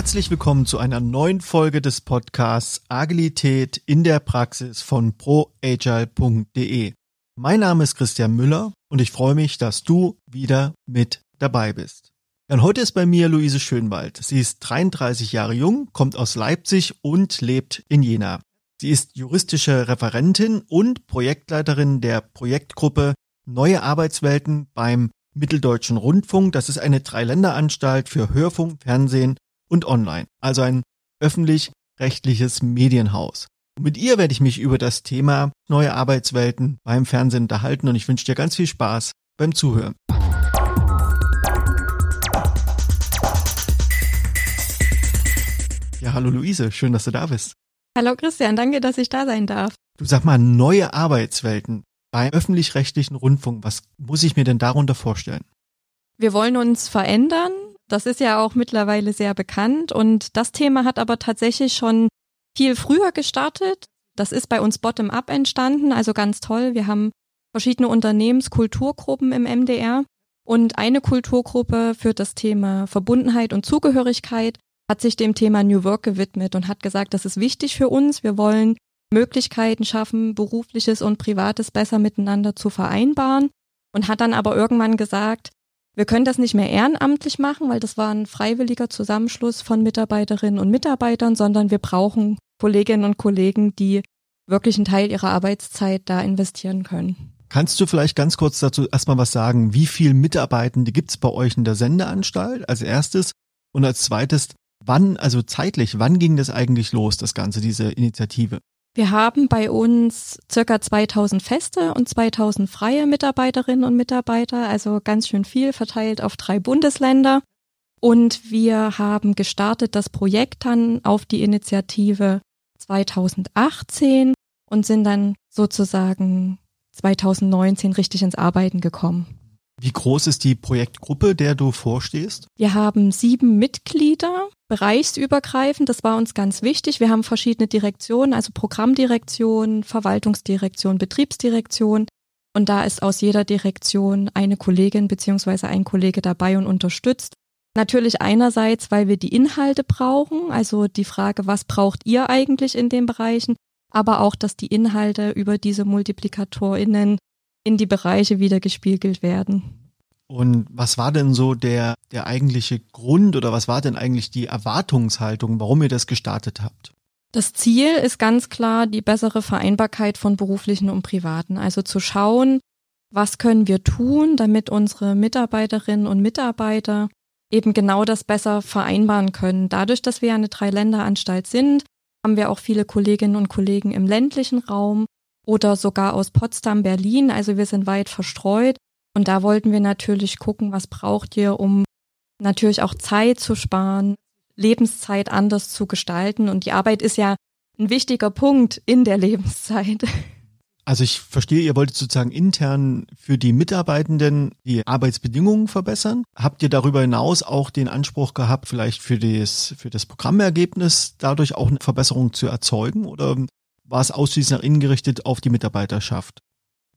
Herzlich willkommen zu einer neuen Folge des Podcasts Agilität in der Praxis von proagile.de. Mein Name ist Christian Müller und ich freue mich, dass du wieder mit dabei bist. Und heute ist bei mir Luise Schönwald. Sie ist 33 Jahre jung, kommt aus Leipzig und lebt in Jena. Sie ist juristische Referentin und Projektleiterin der Projektgruppe Neue Arbeitswelten beim Mitteldeutschen Rundfunk. Das ist eine Dreiländeranstalt für Hörfunk, Fernsehen und Online, also ein öffentlich-rechtliches Medienhaus. Und mit ihr werde ich mich über das Thema neue Arbeitswelten beim Fernsehen unterhalten und ich wünsche dir ganz viel Spaß beim Zuhören. Ja, hallo Luise, schön, dass du da bist. Hallo Christian, danke, dass ich da sein darf. Du sag mal, neue Arbeitswelten beim öffentlich-rechtlichen Rundfunk, was muss ich mir denn darunter vorstellen? Wir wollen uns verändern. Das ist ja auch mittlerweile sehr bekannt und das Thema hat aber tatsächlich schon viel früher gestartet. Das ist bei uns bottom-up entstanden, also ganz toll. Wir haben verschiedene Unternehmenskulturgruppen im MDR und eine Kulturgruppe für das Thema Verbundenheit und Zugehörigkeit hat sich dem Thema New Work gewidmet und hat gesagt, das ist wichtig für uns. Wir wollen Möglichkeiten schaffen, berufliches und privates besser miteinander zu vereinbaren und hat dann aber irgendwann gesagt, wir können das nicht mehr ehrenamtlich machen, weil das war ein freiwilliger Zusammenschluss von Mitarbeiterinnen und Mitarbeitern, sondern wir brauchen Kolleginnen und Kollegen, die wirklich einen Teil ihrer Arbeitszeit da investieren können. Kannst du vielleicht ganz kurz dazu erstmal was sagen? Wie viele Mitarbeitende gibt es bei euch in der Sendeanstalt als erstes? Und als zweites, Wann, also zeitlich, wann ging das eigentlich los, das Ganze, diese Initiative? Wir haben bei uns circa 2000 feste und 2000 freie Mitarbeiterinnen und Mitarbeiter, also ganz schön viel verteilt auf drei Bundesländer. Und wir haben gestartet das Projekt dann auf die Initiative 2018 und sind dann sozusagen 2019 richtig ins Arbeiten gekommen. Wie groß ist die Projektgruppe, der du vorstehst? Wir haben sieben Mitglieder, bereichsübergreifend. Das war uns ganz wichtig. Wir haben verschiedene Direktionen, also Programmdirektion, Verwaltungsdirektion, Betriebsdirektion. Und da ist aus jeder Direktion eine Kollegin beziehungsweise ein Kollege dabei und unterstützt. Natürlich einerseits, weil wir die Inhalte brauchen, also die Frage, was braucht ihr eigentlich in den Bereichen, aber auch, dass die Inhalte über diese MultiplikatorInnen in die Bereiche wieder gespiegelt werden. Und was war denn so der, der eigentliche Grund oder was war denn eigentlich die Erwartungshaltung, warum ihr das gestartet habt? Das Ziel ist ganz klar die bessere Vereinbarkeit von beruflichen und privaten. Also zu schauen, was können wir tun, damit unsere Mitarbeiterinnen und Mitarbeiter eben genau das besser vereinbaren können. Dadurch, dass wir eine Dreiländeranstalt sind, haben wir auch viele Kolleginnen und Kollegen im ländlichen Raum oder sogar aus Potsdam, Berlin. Also wir sind weit verstreut. Und da wollten wir natürlich gucken, was braucht ihr, um natürlich auch Zeit zu sparen, Lebenszeit anders zu gestalten. Und die Arbeit ist ja ein wichtiger Punkt in der Lebenszeit. Also ich verstehe, ihr wolltet sozusagen intern für die Mitarbeitenden die Arbeitsbedingungen verbessern. Habt ihr darüber hinaus auch den Anspruch gehabt, vielleicht für das, für das Programmergebnis dadurch auch eine Verbesserung zu erzeugen? Oder war es ausschließlich nach innen gerichtet auf die Mitarbeiterschaft?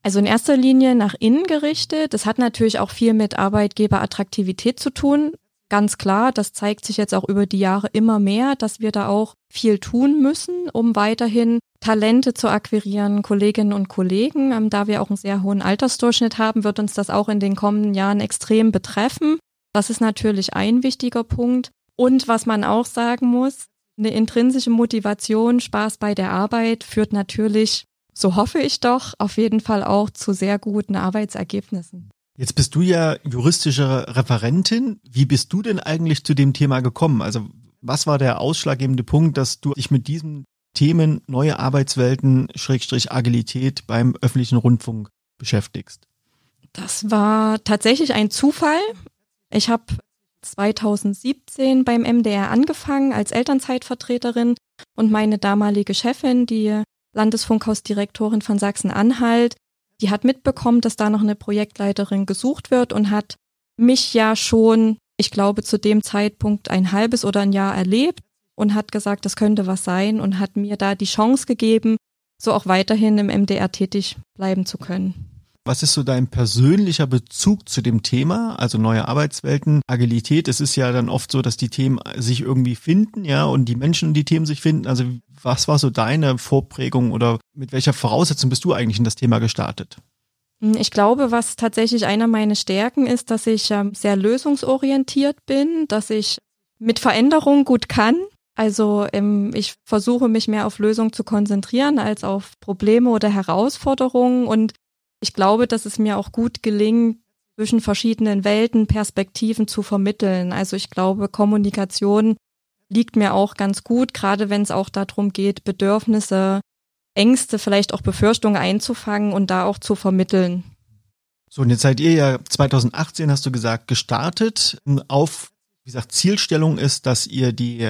Also in erster Linie nach innen gerichtet. Das hat natürlich auch viel mit Arbeitgeberattraktivität zu tun. Ganz klar, das zeigt sich jetzt auch über die Jahre immer mehr, dass wir da auch viel tun müssen, um weiterhin Talente zu akquirieren, Kolleginnen und Kollegen. Ähm, da wir auch einen sehr hohen Altersdurchschnitt haben, wird uns das auch in den kommenden Jahren extrem betreffen. Das ist natürlich ein wichtiger Punkt. Und was man auch sagen muss, eine intrinsische Motivation, Spaß bei der Arbeit führt natürlich, so hoffe ich doch, auf jeden Fall auch zu sehr guten Arbeitsergebnissen. Jetzt bist du ja juristische Referentin. Wie bist du denn eigentlich zu dem Thema gekommen? Also was war der ausschlaggebende Punkt, dass du dich mit diesen Themen neue Arbeitswelten, Schrägstrich Agilität beim öffentlichen Rundfunk beschäftigst? Das war tatsächlich ein Zufall. Ich habe 2017 beim MDR angefangen als Elternzeitvertreterin und meine damalige Chefin, die Landesfunkhausdirektorin von Sachsen-Anhalt, die hat mitbekommen, dass da noch eine Projektleiterin gesucht wird und hat mich ja schon, ich glaube, zu dem Zeitpunkt ein halbes oder ein Jahr erlebt und hat gesagt, das könnte was sein und hat mir da die Chance gegeben, so auch weiterhin im MDR tätig bleiben zu können. Was ist so dein persönlicher Bezug zu dem Thema? Also neue Arbeitswelten, Agilität. Es ist ja dann oft so, dass die Themen sich irgendwie finden, ja, und die Menschen die Themen sich finden. Also was war so deine Vorprägung oder mit welcher Voraussetzung bist du eigentlich in das Thema gestartet? Hm, ich glaube, was tatsächlich einer meiner Stärken ist, dass ich ähm, sehr lösungsorientiert bin, dass ich mit Veränderung gut kann. Also ähm, ich versuche mich mehr auf Lösungen zu konzentrieren als auf Probleme oder Herausforderungen. Und ich glaube, dass es mir auch gut gelingt, zwischen verschiedenen Welten Perspektiven zu vermitteln. Also ich glaube, Kommunikation liegt mir auch ganz gut, gerade wenn es auch darum geht, Bedürfnisse Ängste, vielleicht auch Befürchtungen einzufangen und da auch zu vermitteln. So, und jetzt seid ihr ja 2018, hast du gesagt, gestartet. Auf, wie gesagt, Zielstellung ist, dass ihr die,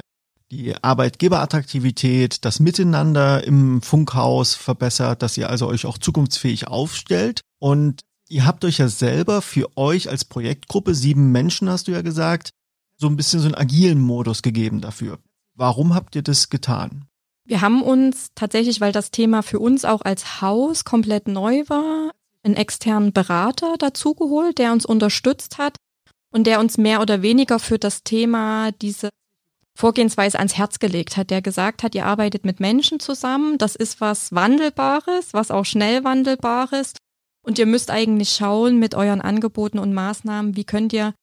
die Arbeitgeberattraktivität, das Miteinander im Funkhaus verbessert, dass ihr also euch auch zukunftsfähig aufstellt. Und ihr habt euch ja selber für euch als Projektgruppe, sieben Menschen hast du ja gesagt, so ein bisschen so einen agilen Modus gegeben dafür. Warum habt ihr das getan? Wir haben uns tatsächlich, weil das Thema für uns auch als Haus komplett neu war, einen externen Berater dazugeholt, der uns unterstützt hat und der uns mehr oder weniger für das Thema diese Vorgehensweise ans Herz gelegt hat, der gesagt hat, ihr arbeitet mit Menschen zusammen, das ist was Wandelbares, was auch schnell Wandelbares und ihr müsst eigentlich schauen mit euren Angeboten und Maßnahmen, wie könnt ihr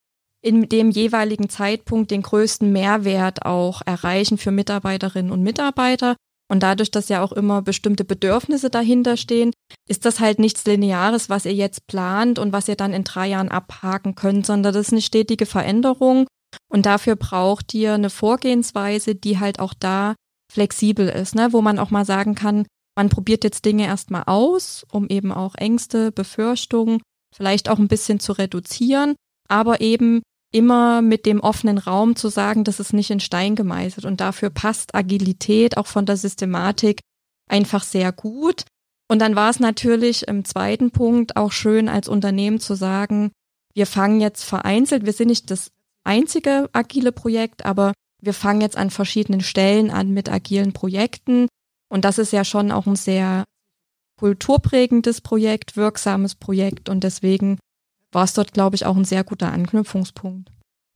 in dem jeweiligen Zeitpunkt den größten Mehrwert auch erreichen für Mitarbeiterinnen und Mitarbeiter. Und dadurch, dass ja auch immer bestimmte Bedürfnisse dahinter stehen, ist das halt nichts Lineares, was ihr jetzt plant und was ihr dann in drei Jahren abhaken könnt, sondern das ist eine stetige Veränderung. Und dafür braucht ihr eine Vorgehensweise, die halt auch da flexibel ist, ne? wo man auch mal sagen kann, man probiert jetzt Dinge erstmal aus, um eben auch Ängste, Befürchtungen vielleicht auch ein bisschen zu reduzieren, aber eben immer mit dem offenen Raum zu sagen, das ist nicht in Stein gemeißelt. Und dafür passt Agilität auch von der Systematik einfach sehr gut. Und dann war es natürlich im zweiten Punkt auch schön als Unternehmen zu sagen, wir fangen jetzt vereinzelt, wir sind nicht das einzige agile Projekt, aber wir fangen jetzt an verschiedenen Stellen an mit agilen Projekten. Und das ist ja schon auch ein sehr kulturprägendes Projekt, wirksames Projekt. Und deswegen war es dort, glaube ich, auch ein sehr guter Anknüpfungspunkt.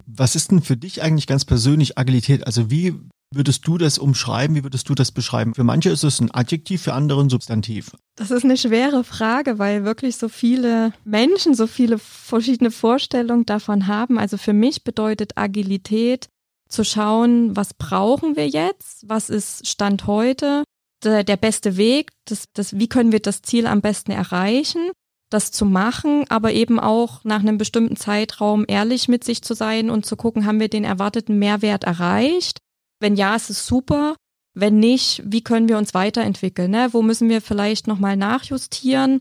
Was ist denn für dich eigentlich ganz persönlich Agilität? Also wie würdest du das umschreiben? Wie würdest du das beschreiben? Für manche ist es ein Adjektiv, für andere ein Substantiv. Das ist eine schwere Frage, weil wirklich so viele Menschen so viele verschiedene Vorstellungen davon haben. Also für mich bedeutet Agilität zu schauen, was brauchen wir jetzt? Was ist Stand heute? Der, der beste Weg, das, das, wie können wir das Ziel am besten erreichen? das zu machen, aber eben auch nach einem bestimmten Zeitraum ehrlich mit sich zu sein und zu gucken, haben wir den erwarteten Mehrwert erreicht? Wenn ja, ist es super. Wenn nicht, wie können wir uns weiterentwickeln? Ne? Wo müssen wir vielleicht nochmal nachjustieren?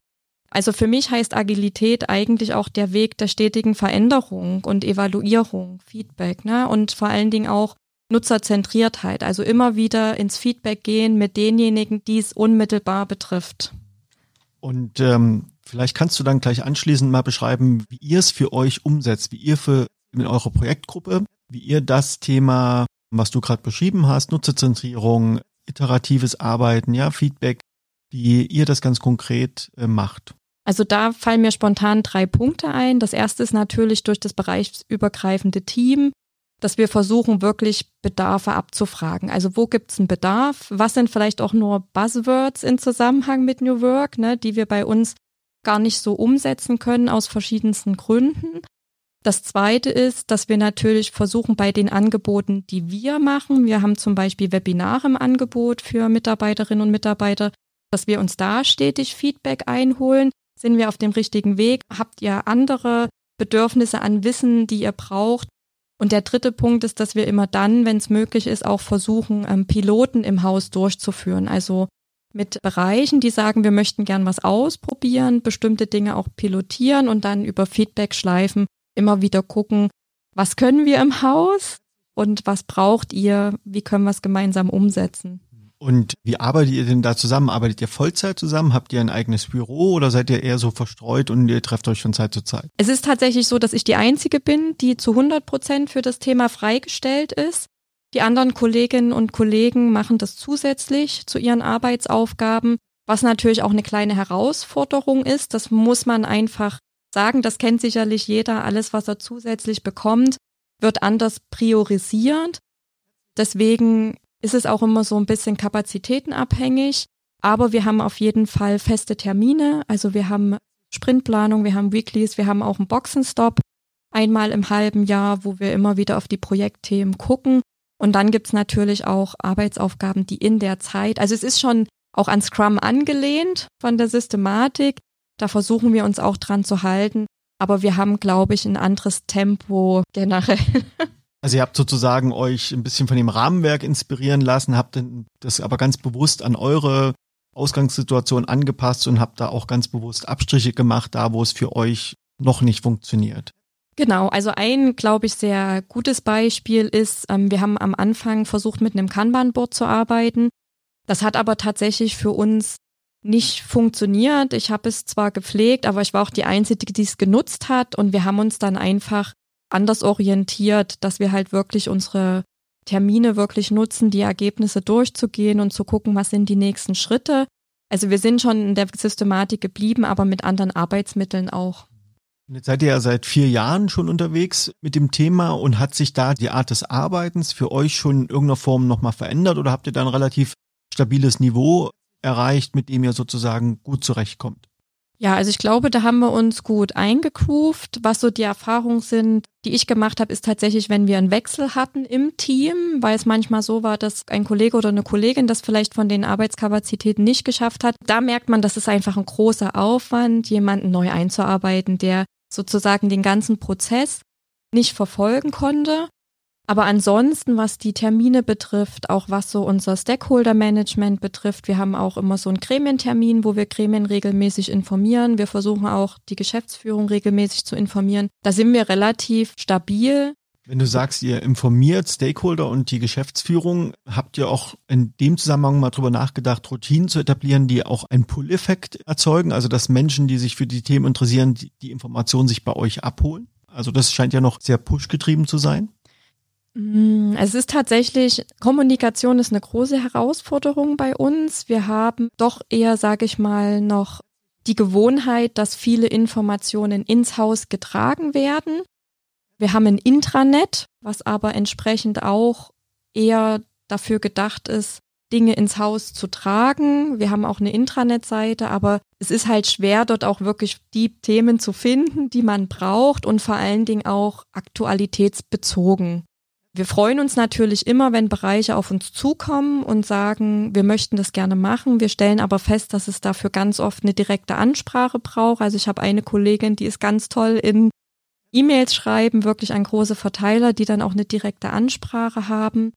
Also für mich heißt Agilität eigentlich auch der Weg der stetigen Veränderung und Evaluierung, Feedback, ne? Und vor allen Dingen auch Nutzerzentriertheit. Also immer wieder ins Feedback gehen mit denjenigen, die es unmittelbar betrifft. Und ähm, Vielleicht kannst du dann gleich anschließend mal beschreiben, wie ihr es für euch umsetzt, wie ihr für in eurer Projektgruppe, wie ihr das Thema, was du gerade beschrieben hast, Nutzerzentrierung, iteratives Arbeiten, ja, Feedback, wie ihr das ganz konkret äh, macht. Also da fallen mir spontan drei Punkte ein. Das erste ist natürlich durch das bereichsübergreifende Team, dass wir versuchen, wirklich Bedarfe abzufragen. Also wo gibt es einen Bedarf? Was sind vielleicht auch nur Buzzwords in Zusammenhang mit New Work, ne, die wir bei uns gar nicht so umsetzen können aus verschiedensten Gründen. Das zweite ist, dass wir natürlich versuchen bei den Angeboten, die wir machen, wir haben zum Beispiel Webinare im Angebot für Mitarbeiterinnen und Mitarbeiter, dass wir uns da stetig Feedback einholen. Sind wir auf dem richtigen Weg? Habt ihr andere Bedürfnisse an Wissen, die ihr braucht? Und der dritte Punkt ist, dass wir immer dann, wenn es möglich ist, auch versuchen, ähm, Piloten im Haus durchzuführen. Also mit Bereichen, die sagen, wir möchten gern was ausprobieren, bestimmte Dinge auch pilotieren und dann über Feedback-Schleifen immer wieder gucken, was können wir im Haus und was braucht ihr, wie können wir es gemeinsam umsetzen. Und wie arbeitet ihr denn da zusammen? Arbeitet ihr Vollzeit zusammen? Habt ihr ein eigenes Büro oder seid ihr eher so verstreut und ihr trefft euch von Zeit zu Zeit? Es ist tatsächlich so, dass ich die Einzige bin, die zu 100 Prozent für das Thema freigestellt ist. Die anderen Kolleginnen und Kollegen machen das zusätzlich zu ihren Arbeitsaufgaben. was natürlich auch eine kleine Herausforderung ist. Das muss man einfach sagen. Das kennt sicherlich jeder. Alles, was er zusätzlich bekommt, wird anders priorisiert. Deswegen ist es auch immer so ein bisschen kapazitätenabhängig. Aber wir haben auf jeden Fall feste Termine. Also wir haben Sprintplanung, wir haben Weeklies, wir haben auch einen Boxenstopp einmal im halben Jahr, wo wir immer wieder auf die Projektthemen gucken. Und dann gibt's natürlich auch Arbeitsaufgaben, die in der Zeit, also es ist schon auch an Scrum angelehnt von der Systematik. Da versuchen wir uns auch dran zu halten. Aber wir haben, glaube ich, ein anderes Tempo generell. Also ihr habt sozusagen euch ein bisschen von dem Rahmenwerk inspirieren lassen, habt das aber ganz bewusst an eure Ausgangssituation angepasst und habt da auch ganz bewusst Abstriche gemacht, da wo es für euch noch nicht funktioniert. Genau, also ein, glaube ich, sehr gutes Beispiel ist, ähm, wir haben am Anfang versucht, mit einem Kanban-Board zu arbeiten. Das hat aber tatsächlich für uns nicht funktioniert. Ich habe es zwar gepflegt, aber ich war auch die Einzige, die es genutzt hat und wir haben uns dann einfach anders orientiert, dass wir halt wirklich unsere Termine wirklich nutzen, die Ergebnisse durchzugehen und zu gucken, was sind die nächsten Schritte. Also wir sind schon in der Systematik geblieben, aber mit anderen Arbeitsmitteln auch. Jetzt seid ihr ja seit vier Jahren schon unterwegs mit dem Thema und hat sich da die Art des Arbeitens für euch schon in irgendeiner Form nochmal verändert oder habt ihr da ein relativ stabiles Niveau erreicht, mit dem ihr sozusagen gut zurechtkommt? Ja, also ich glaube, da haben wir uns gut eingegroovt. Was so die Erfahrungen sind, die ich gemacht habe, ist tatsächlich, wenn wir einen Wechsel hatten im Team, weil es manchmal so war, dass ein Kollege oder eine Kollegin das vielleicht von den Arbeitskapazitäten nicht geschafft hat. Da merkt man, das ist einfach ein großer Aufwand, jemanden neu einzuarbeiten, der sozusagen den ganzen Prozess nicht verfolgen konnte. Aber ansonsten, was die Termine betrifft, auch was so unser Stakeholder-Management betrifft, wir haben auch immer so einen Gremientermin, wo wir Gremien regelmäßig informieren. Wir versuchen auch die Geschäftsführung regelmäßig zu informieren. Da sind wir relativ stabil. Wenn du sagst, ihr informiert Stakeholder und die Geschäftsführung, habt ihr auch in dem Zusammenhang mal drüber nachgedacht, Routinen zu etablieren, die auch einen Pull-Effekt erzeugen? Also, dass Menschen, die sich für die Themen interessieren, die, die Informationen sich bei euch abholen? Also, das scheint ja noch sehr push-getrieben zu sein. Mm, es ist tatsächlich, Kommunikation ist eine große Herausforderung bei uns. Wir haben doch eher, sage ich mal, noch die Gewohnheit, dass viele Informationen ins Haus getragen werden. Wir haben ein Intranet, was aber entsprechend auch eher dafür gedacht ist, Dinge ins Haus zu tragen. Wir haben auch eine Intranet-Seite, aber es ist halt schwer, dort auch wirklich die Themen zu finden, die man braucht und vor allen Dingen auch aktualitätsbezogen. Wir freuen uns natürlich immer, wenn Bereiche auf uns zukommen und sagen, wir möchten das gerne machen. Wir stellen aber fest, dass es dafür ganz oft eine direkte Ansprache braucht. Also ich habe eine Kollegin, die ist ganz toll in E-Mails schreiben, wirklich ein großer Verteiler, die dann auch eine direkte Ansprache haben.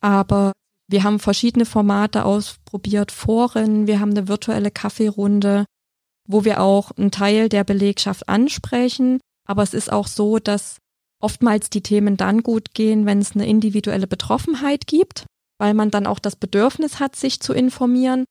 Aber wir haben verschiedene Formate ausprobiert, Foren, wir haben eine virtuelle Kaffeerunde, wo wir auch einen Teil der Belegschaft ansprechen. Aber es ist auch so, dass oftmals die Themen dann gut gehen, wenn es eine individuelle Betroffenheit gibt, weil man dann auch das Bedürfnis hat, sich zu informieren.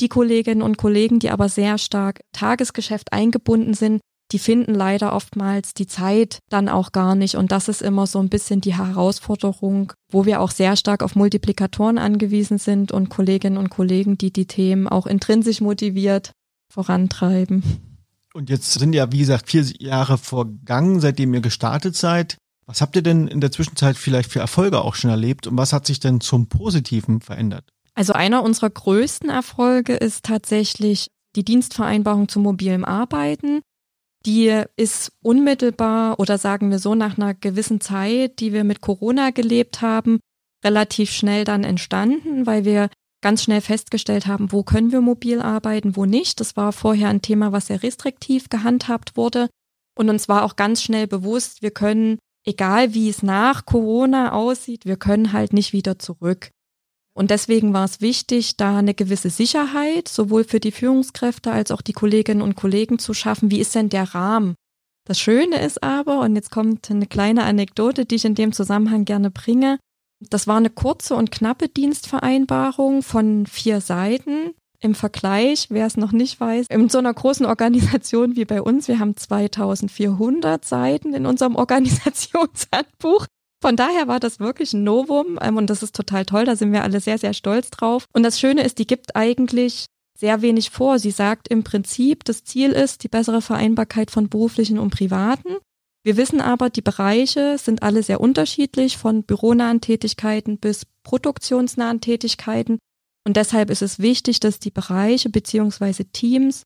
Die Kolleginnen und Kollegen, die aber sehr stark Tagesgeschäft eingebunden sind, die finden leider oftmals die Zeit dann auch gar nicht. Und das ist immer so ein bisschen die Herausforderung, wo wir auch sehr stark auf Multiplikatoren angewiesen sind und Kolleginnen und Kollegen, die die Themen auch intrinsisch motiviert vorantreiben. Und jetzt sind ja, wie gesagt, vier Jahre vergangen, seitdem ihr gestartet seid. Was habt ihr denn in der Zwischenzeit vielleicht für Erfolge auch schon erlebt und was hat sich denn zum Positiven verändert? Also einer unserer größten Erfolge ist tatsächlich die Dienstvereinbarung zum mobilen Arbeiten. Die ist unmittelbar oder sagen wir so nach einer gewissen Zeit, die wir mit Corona gelebt haben, relativ schnell dann entstanden, weil wir ganz schnell festgestellt haben, wo können wir mobil arbeiten, wo nicht. Das war vorher ein Thema, was sehr restriktiv gehandhabt wurde. Und uns war auch ganz schnell bewusst, wir können, egal wie es nach Corona aussieht, wir können halt nicht wieder zurück. Und deswegen war es wichtig, da eine gewisse Sicherheit sowohl für die Führungskräfte als auch die Kolleginnen und Kollegen zu schaffen. Wie ist denn der Rahmen? Das Schöne ist aber, und jetzt kommt eine kleine Anekdote, die ich in dem Zusammenhang gerne bringe, das war eine kurze und knappe Dienstvereinbarung von vier Seiten. Im Vergleich, wer es noch nicht weiß, in so einer großen Organisation wie bei uns, wir haben 2400 Seiten in unserem Organisationshandbuch. Von daher war das wirklich ein Novum ähm, und das ist total toll, da sind wir alle sehr, sehr stolz drauf. Und das Schöne ist, die gibt eigentlich sehr wenig vor. Sie sagt im Prinzip, das Ziel ist die bessere Vereinbarkeit von beruflichen und privaten. Wir wissen aber, die Bereiche sind alle sehr unterschiedlich, von büronahen Tätigkeiten bis produktionsnahen Tätigkeiten. Und deshalb ist es wichtig, dass die Bereiche beziehungsweise Teams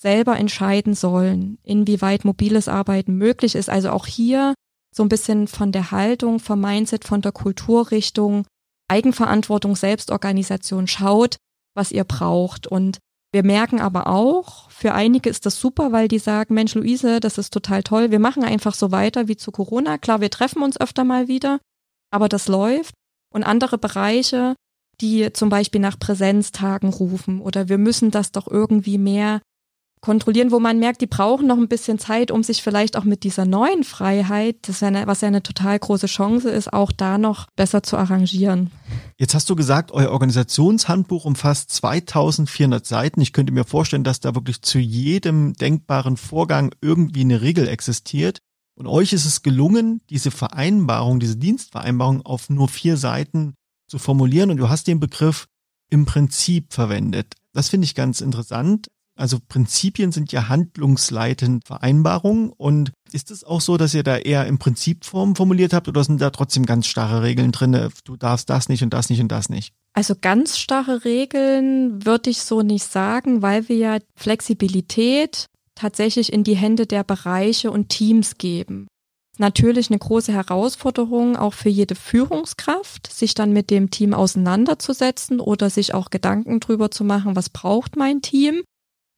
selber entscheiden sollen, inwieweit mobiles Arbeiten möglich ist. Also auch hier so ein bisschen von der Haltung, vom Mindset, von der Kulturrichtung, Eigenverantwortung, Selbstorganisation schaut, was ihr braucht. Und wir merken aber auch, für einige ist das super, weil die sagen, Mensch, Luise, das ist total toll. Wir machen einfach so weiter wie zu Corona. Klar, wir treffen uns öfter mal wieder, aber das läuft. Und andere Bereiche, die zum Beispiel nach Präsenztagen rufen oder wir müssen das doch irgendwie mehr kontrollieren, wo man merkt, die brauchen noch ein bisschen Zeit, um sich vielleicht auch mit dieser neuen Freiheit, das eine, was ja eine total große Chance ist, auch da noch besser zu arrangieren. Jetzt hast du gesagt, euer Organisationshandbuch umfasst 2400 Seiten. Ich könnte mir vorstellen, dass da wirklich zu jedem denkbaren Vorgang irgendwie eine Regel existiert. Und euch ist es gelungen, diese Vereinbarung, diese Dienstvereinbarung auf nur vier Seiten zu formulieren. Und du hast den Begriff im Prinzip verwendet. Das finde ich ganz interessant. Also Prinzipien sind ja handlungsleitend Vereinbarungen. Und ist es auch so, dass ihr da eher im Prinzipform formuliert habt oder sind da trotzdem ganz starre Regeln drin? Du darfst das nicht und das nicht und das nicht? Also ganz starre Regeln würde ich so nicht sagen, weil wir ja Flexibilität tatsächlich in die Hände der Bereiche und Teams geben. Natürlich eine große Herausforderung auch für jede Führungskraft, sich dann mit dem Team auseinanderzusetzen oder sich auch Gedanken drüber zu machen, was braucht mein Team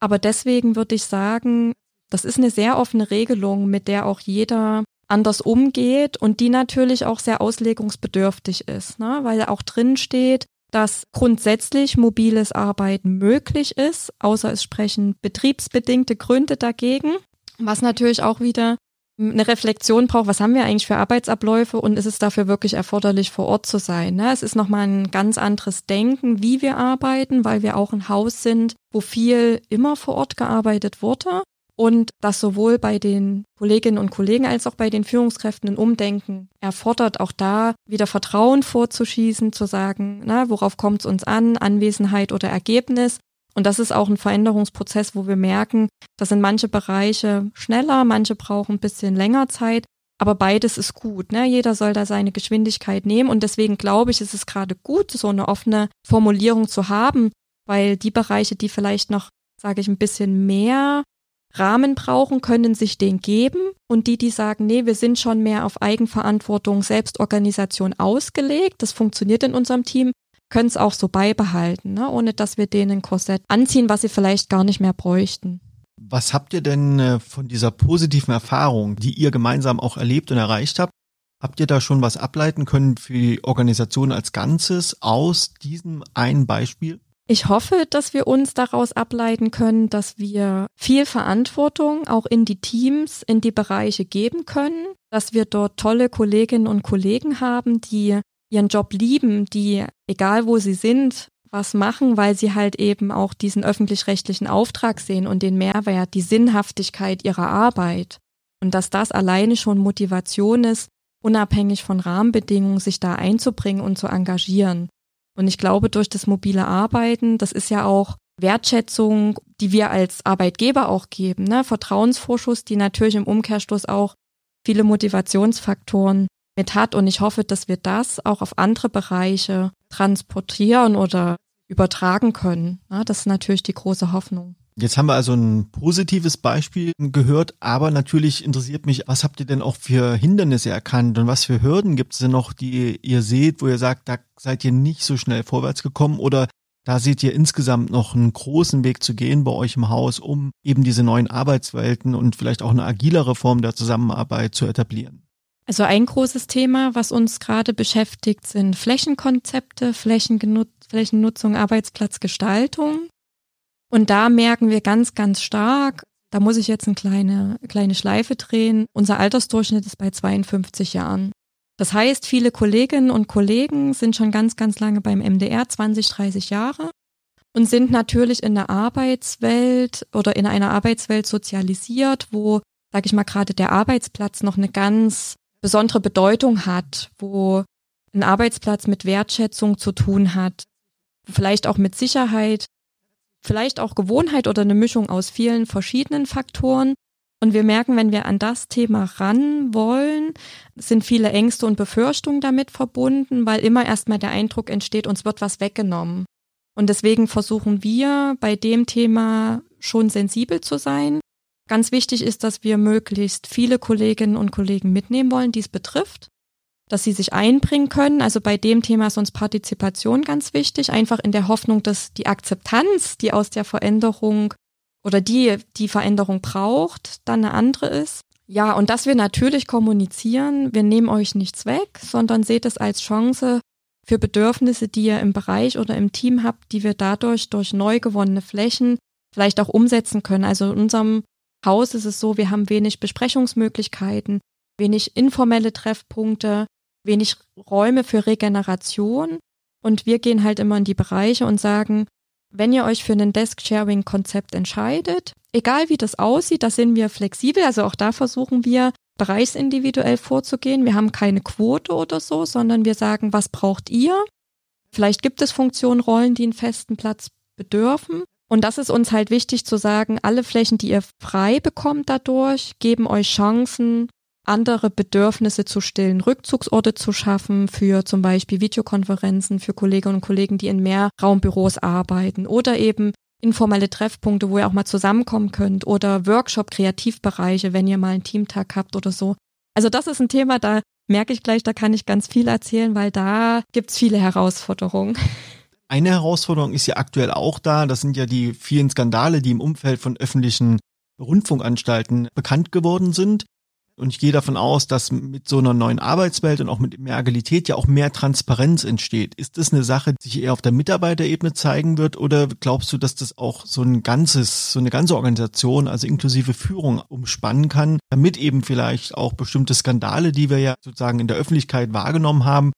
aber deswegen würde ich sagen, das ist eine sehr offene Regelung, mit der auch jeder anders umgeht und die natürlich auch sehr auslegungsbedürftig ist, ne? weil auch drin steht, dass grundsätzlich mobiles Arbeiten möglich ist, außer es sprechen betriebsbedingte Gründe dagegen, was natürlich auch wieder eine Reflexion braucht, was haben wir eigentlich für Arbeitsabläufe und ist es dafür wirklich erforderlich, vor Ort zu sein. Ne? Es ist nochmal ein ganz anderes Denken, wie wir arbeiten, weil wir auch ein Haus sind, wo viel immer vor Ort gearbeitet wurde und das sowohl bei den Kolleginnen und Kollegen als auch bei den Führungskräften ein Umdenken erfordert, auch da wieder Vertrauen vorzuschießen, zu sagen, na, worauf kommt es uns an, Anwesenheit oder Ergebnis und das ist auch ein Veränderungsprozess, wo wir merken, das sind manche Bereiche schneller, manche brauchen ein bisschen länger Zeit, aber beides ist gut. Ne? Jeder soll da seine Geschwindigkeit nehmen und deswegen glaube ich, ist es gerade gut, so eine offene Formulierung zu haben, weil die Bereiche, die vielleicht noch, sage ich, ein bisschen mehr Rahmen brauchen, können sich den geben und die, die sagen, nee, wir sind schon mehr auf Eigenverantwortung, Selbstorganisation ausgelegt, das funktioniert in unserem Team, können es auch so beibehalten, ne? ohne dass wir denen ein Korsett anziehen, was sie vielleicht gar nicht mehr bräuchten. Was habt ihr denn äh, von dieser positiven Erfahrung, die ihr gemeinsam auch erlebt und erreicht habt? Habt ihr da schon was ableiten können für die Organisation als Ganzes aus diesem einen Beispiel? Ich hoffe, dass wir uns daraus ableiten können, dass wir viel Verantwortung auch in die Teams, in die Bereiche geben können, dass wir dort tolle Kolleginnen und Kollegen haben, die ihren Job lieben, die, egal wo sie sind, was machen, weil sie halt eben auch diesen öffentlich-rechtlichen Auftrag sehen und den Mehrwert, die Sinnhaftigkeit ihrer Arbeit. Und dass das alleine schon Motivation ist, unabhängig von Rahmenbedingungen, sich da einzubringen und zu engagieren. Und ich glaube, durch das mobile Arbeiten, das ist ja auch Wertschätzung, die wir als Arbeitgeber auch geben, ne? Vertrauensvorschuss, die natürlich im Umkehrschluss auch viele Motivationsfaktoren mit hat. Und ich hoffe, dass wir das auch auf andere Bereiche transportieren oder übertragen können. Ja, das ist natürlich die große Hoffnung. Jetzt haben wir also ein positives Beispiel gehört, aber natürlich interessiert mich, was habt ihr denn auch für Hindernisse erkannt und was für Hürden gibt es denn noch, die ihr seht, wo ihr sagt, da seid ihr nicht so schnell vorwärts gekommen oder da seht ihr insgesamt noch einen großen Weg zu gehen bei euch im Haus, um eben diese neuen Arbeitswelten und vielleicht auch eine agilere Form der Zusammenarbeit zu etablieren. Also ein großes Thema, was uns gerade beschäftigt, sind Flächenkonzepte, Flächennutzung, Arbeitsplatzgestaltung. Und da merken wir ganz, ganz stark, da muss ich jetzt eine kleine, kleine Schleife drehen. Unser Altersdurchschnitt ist bei 52 Jahren. Das heißt, viele Kolleginnen und Kollegen sind schon ganz, ganz lange beim MDR, 20, 30 Jahre und sind natürlich in der Arbeitswelt oder in einer Arbeitswelt sozialisiert, wo, sage ich mal, gerade der Arbeitsplatz noch eine ganz besondere Bedeutung hat, wo ein Arbeitsplatz mit Wertschätzung zu tun hat, vielleicht auch mit Sicherheit. vielleicht auch Gewohnheit oder eine Mischung aus vielen verschiedenen Faktoren. Und wir merken, wenn wir an das Thema ran wollen, sind viele Ängste und Befürchtungen damit verbunden, weil immer erstmal der Eindruck entsteht, uns wird was weggenommen. Und deswegen versuchen wir bei dem Thema schon sensibel zu sein. Ganz wichtig ist, dass wir möglichst viele Kolleginnen und Kollegen mitnehmen wollen, die es betrifft, dass sie sich einbringen können. Also bei dem Thema ist uns Partizipation ganz wichtig, einfach in der Hoffnung, dass die Akzeptanz, die aus der Veränderung oder die die Veränderung braucht, dann eine andere ist. Ja, und dass wir natürlich kommunizieren, wir nehmen euch nichts weg, sondern seht es als Chance für Bedürfnisse, die ihr im Bereich oder im Team habt, die wir dadurch durch neu gewonnene Flächen vielleicht auch umsetzen können. Also in unserem Haus ist es so, wir haben wenig Besprechungsmöglichkeiten, wenig informelle Treffpunkte, wenig Räume für Regeneration. Und wir gehen halt immer in die Bereiche und sagen, wenn ihr euch für ein Desk-Sharing-Konzept entscheidet, egal wie das aussieht, da sind wir flexibel. Also auch da versuchen wir bereichsindividuell vorzugehen. Wir haben keine Quote oder so, sondern wir sagen, was braucht ihr? Vielleicht gibt es Funktionen, Rollen, die einen festen Platz bedürfen. Und das ist uns halt wichtig zu sagen, alle Flächen, die ihr frei bekommt dadurch, geben euch Chancen, andere Bedürfnisse zu stillen, Rückzugsorte zu schaffen für zum Beispiel Videokonferenzen für Kolleginnen und Kollegen, die in Mehrraumbüros arbeiten oder eben informelle Treffpunkte, wo ihr auch mal zusammenkommen könnt oder Workshop-Kreativbereiche, wenn ihr mal einen Teamtag habt oder so. Also das ist ein Thema, da merke ich gleich, da kann ich ganz viel erzählen, weil da gibt's viele Herausforderungen. Eine Herausforderung ist ja aktuell auch da. Das sind ja die vielen Skandale, die im Umfeld von öffentlichen Rundfunkanstalten bekannt geworden sind. Und ich gehe davon aus, dass mit so einer neuen Arbeitswelt und auch mit mehr Agilität ja auch mehr Transparenz entsteht. Ist das eine Sache, die sich eher auf der Mitarbeiterebene zeigen wird oder glaubst du, dass das auch so ein ganzes, so eine ganze Organisation, also inklusive Führung umspannen kann, damit eben vielleicht auch bestimmte Skandale, die wir ja sozusagen in der Öffentlichkeit wahrgenommen haben,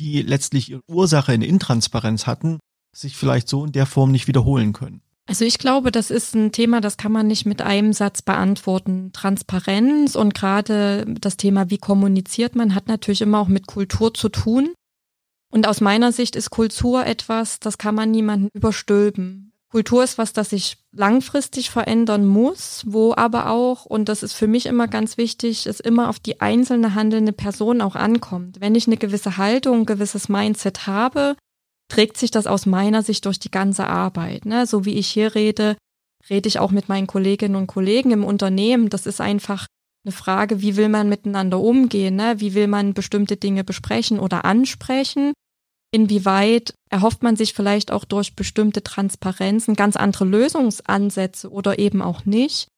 die letztlich ihre Ursache in Intransparenz hatten, sich vielleicht so in der Form nicht wiederholen können? Also ich glaube, das ist ein Thema, das kann man nicht mit einem Satz beantworten. Transparenz und gerade das Thema, wie kommuniziert man, hat natürlich immer auch mit Kultur zu tun. Und aus meiner Sicht ist Kultur etwas, das kann man niemanden überstülpen. Kultur ist was, das sich langfristig verändern muss, wo aber auch, und das ist für mich immer ganz wichtig, es immer auf die einzelne handelnde Person auch ankommt. Wenn ich eine gewisse Haltung, ein gewisses Mindset habe, trägt sich das aus meiner Sicht durch die ganze Arbeit. Ne? So wie ich hier rede, rede ich auch mit meinen Kolleginnen und Kollegen im Unternehmen. Das ist einfach eine Frage, wie will man miteinander umgehen? Ne? Wie will man bestimmte Dinge besprechen oder ansprechen? Inwieweit erhofft man sich vielleicht auch durch bestimmte Transparenzen ganz andere Lösungsansätze oder eben auch nicht?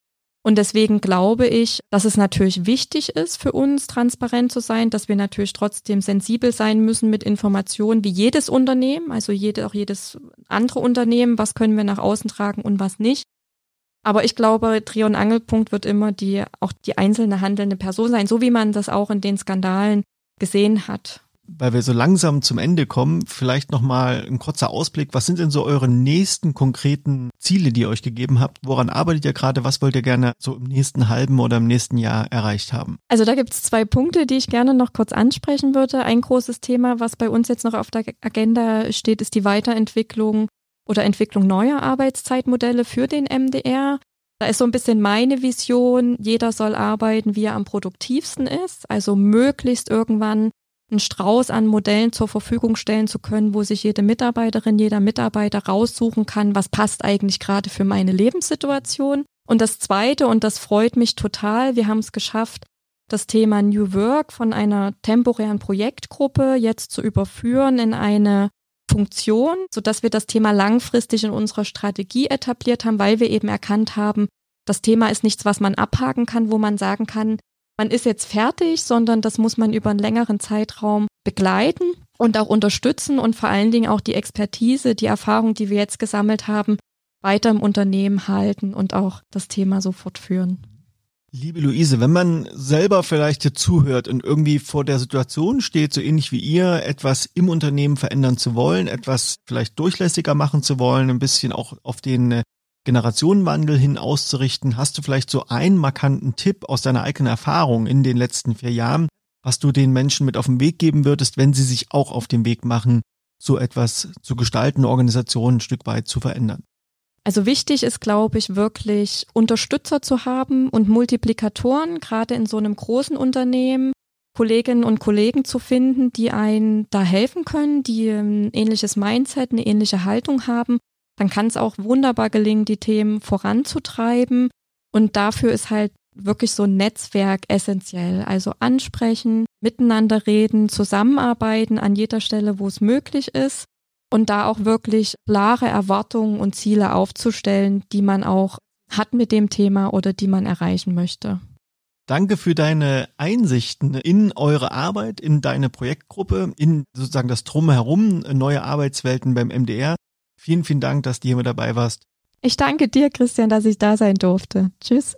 Und deswegen glaube ich, dass es natürlich wichtig ist für uns, transparent zu sein, dass wir natürlich trotzdem sensibel sein müssen mit Informationen wie jedes Unternehmen, also jede, auch jedes andere Unternehmen, was können wir nach außen tragen und was nicht. Aber ich glaube, Dreh- und Angelpunkt wird immer die, auch die einzelne handelnde Person sein, so wie man das auch in den Skandalen gesehen hat weil wir so langsam zum Ende kommen, vielleicht nochmal ein kurzer Ausblick. Was sind denn so eure nächsten konkreten Ziele, die ihr euch gegeben habt? Woran arbeitet ihr gerade? Was wollt ihr gerne so im nächsten halben oder im nächsten Jahr erreicht haben? Also da gibt es zwei Punkte, die ich gerne noch kurz ansprechen würde. Ein großes Thema, was bei uns jetzt noch auf der Agenda steht, ist die Weiterentwicklung oder Entwicklung neuer Arbeitszeitmodelle für den MDR. Da ist so ein bisschen meine Vision, jeder soll arbeiten, wie er am produktivsten ist, also möglichst irgendwann einen Strauß an Modellen zur Verfügung stellen zu können, wo sich jede Mitarbeiterin, jeder Mitarbeiter raussuchen kann, was passt eigentlich gerade für meine Lebenssituation. Und das Zweite, und das freut mich total, wir haben es geschafft, das Thema New Work von einer temporären Projektgruppe jetzt zu überführen in eine Funktion, sodass wir das Thema langfristig in unserer Strategie etabliert haben, weil wir eben erkannt haben, das Thema ist nichts, was man abhaken kann, wo man sagen kann, man ist jetzt fertig, sondern das muss man über einen längeren Zeitraum begleiten und auch unterstützen und vor allen Dingen auch die Expertise, die Erfahrung, die wir jetzt gesammelt haben, weiter im Unternehmen halten und auch das Thema so fortführen. Liebe Luise, wenn man selber vielleicht hier zuhört und irgendwie vor der Situation steht, so ähnlich wie ihr, etwas im Unternehmen verändern zu wollen, etwas vielleicht durchlässiger machen zu wollen, ein bisschen auch auf den Generationenwandel hin auszurichten, hast du vielleicht so einen markanten Tipp aus deiner eigenen Erfahrung in den letzten vier Jahren, was du den Menschen mit auf den Weg geben würdest, wenn sie sich auch auf den Weg machen, so etwas zu gestalten, Organisationen ein Stück weit zu verändern? Also wichtig ist, glaube ich, wirklich Unterstützer zu haben und Multiplikatoren, gerade in so einem großen Unternehmen, Kolleginnen und Kollegen zu finden, die einen da helfen können, die ein ähnliches Mindset, eine ähnliche Haltung haben. Dann kann es auch wunderbar gelingen, die Themen voranzutreiben. Und dafür ist halt wirklich so ein Netzwerk essentiell. Also ansprechen, miteinander reden, zusammenarbeiten an jeder Stelle, wo es möglich ist und da auch wirklich klare Erwartungen und Ziele aufzustellen, die man auch hat mit dem Thema oder die man erreichen möchte. Danke für deine Einsichten in eure Arbeit, in deine Projektgruppe, in sozusagen das Drumherum, neue Arbeitswelten beim MDR. Vielen, vielen Dank, dass du hier mit dabei warst. Ich danke dir, Christian, dass ich da sein durfte. Tschüss.